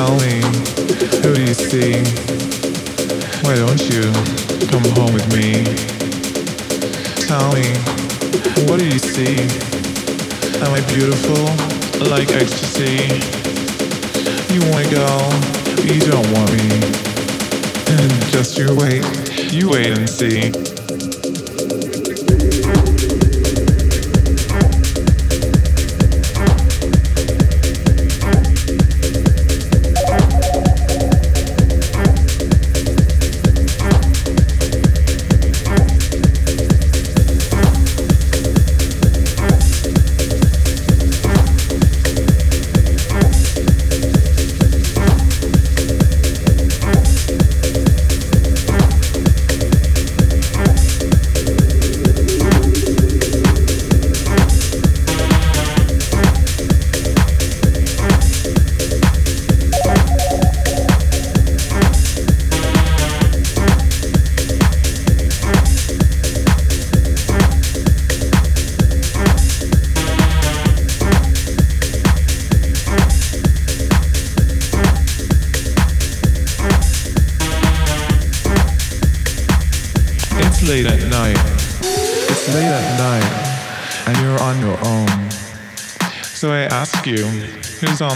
Tell me, who do you see? Why don't you come home with me? Tell me, what do you see? Am I beautiful, like ecstasy? You wanna go, you don't want me. And just you wait, you wait and see.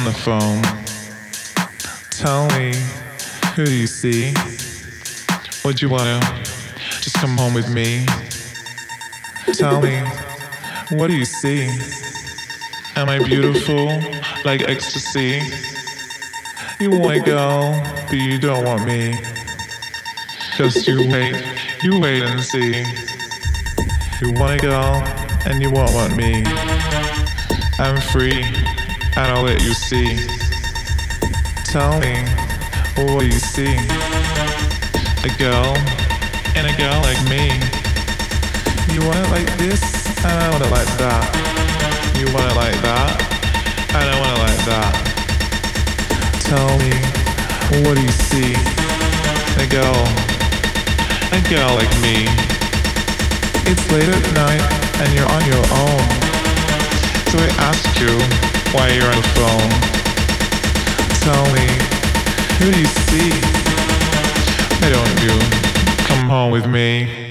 The phone. Tell me, who do you see? Would you wanna just come home with me? Tell me, what do you see? Am I beautiful like ecstasy? You wanna go, but you don't want me. Just you wait, you wait and see. You wanna go, and you won't want me. I'm free and I'll let you see. Tell me, what you see? A girl, and a girl like me. You want it like this, and I want it like that. You want it like that, and I want it like that. Tell me, what do you see? A girl, a girl like me. It's late at night, and you're on your own. So I ask you, while you're on the phone. Tell me, who do you see? Why don't you come home with me?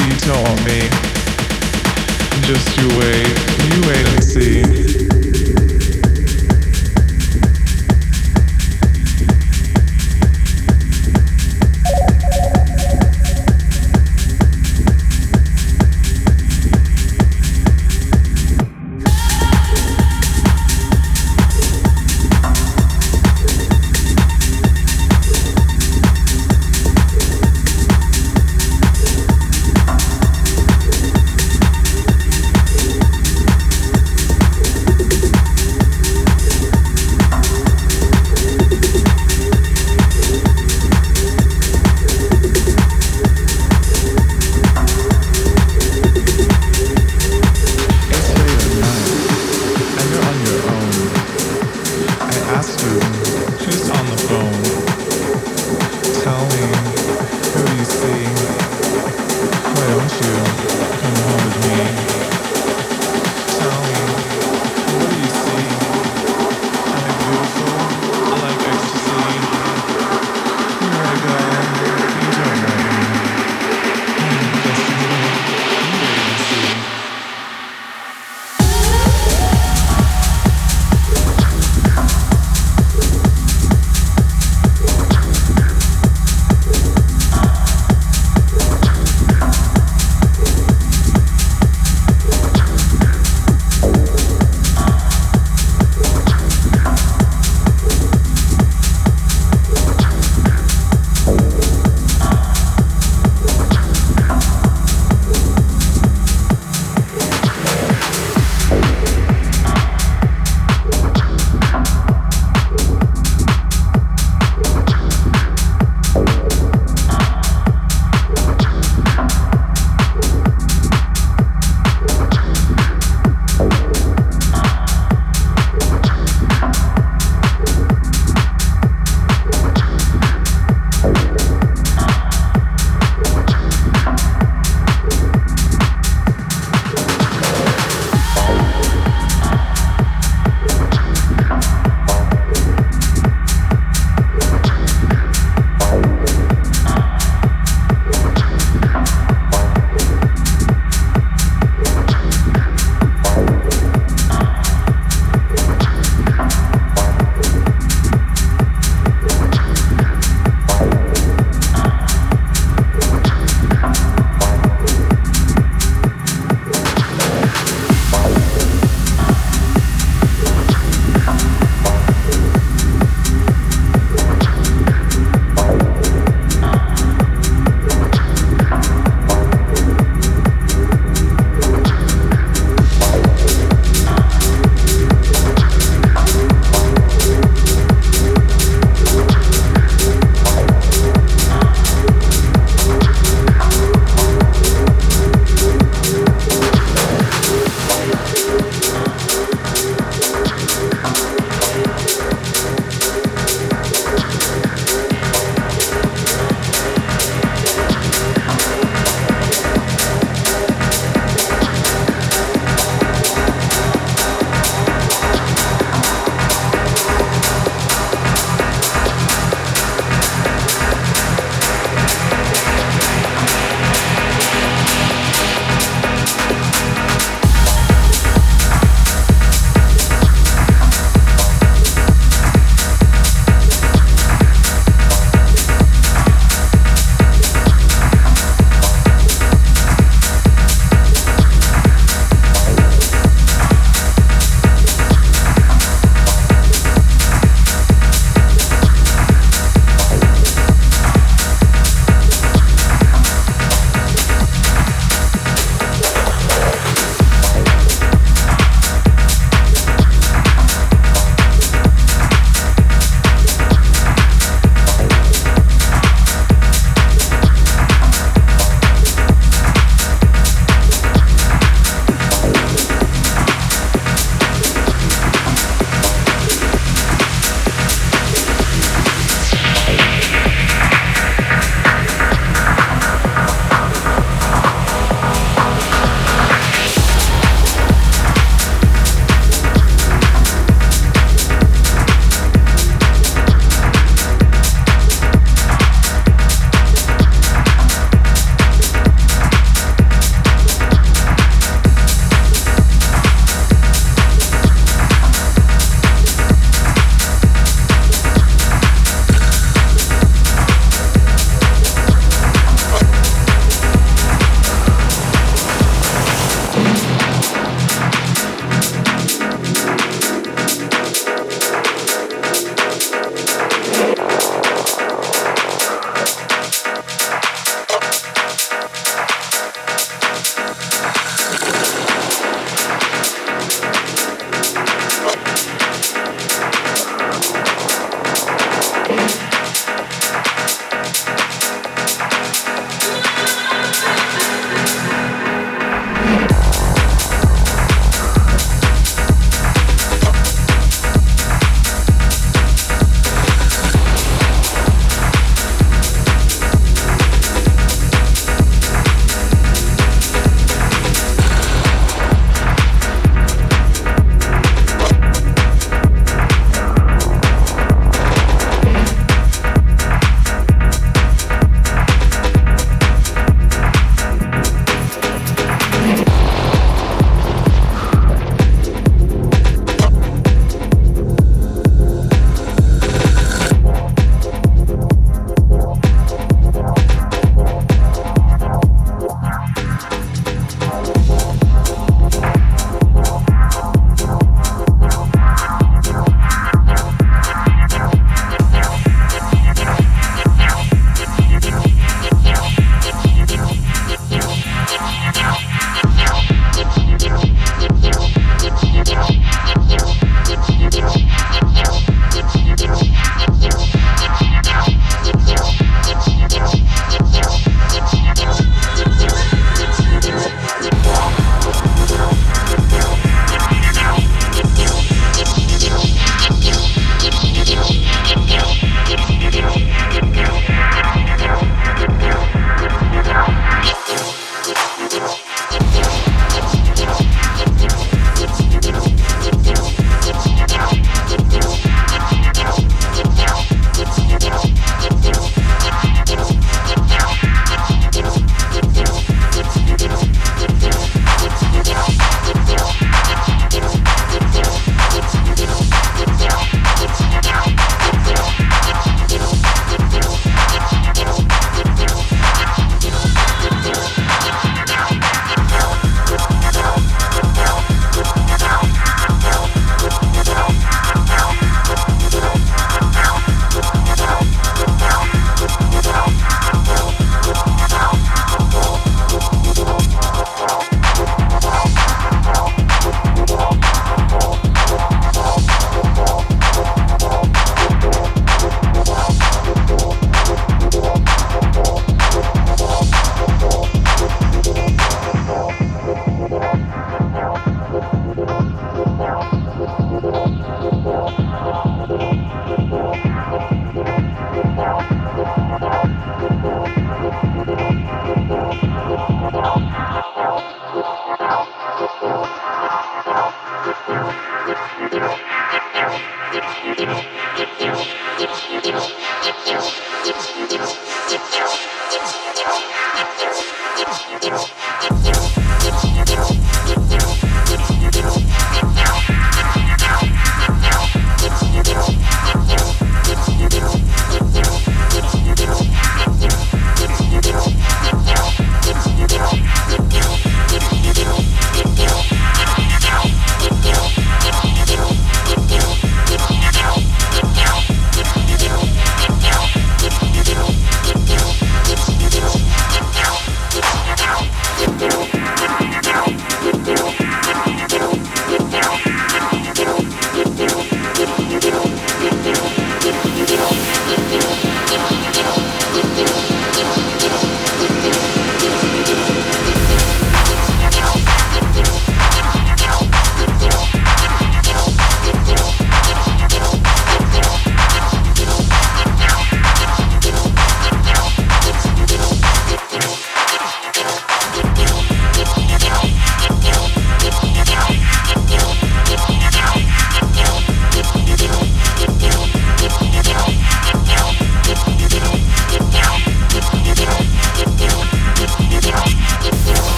He told me, just you wait, you wait and see.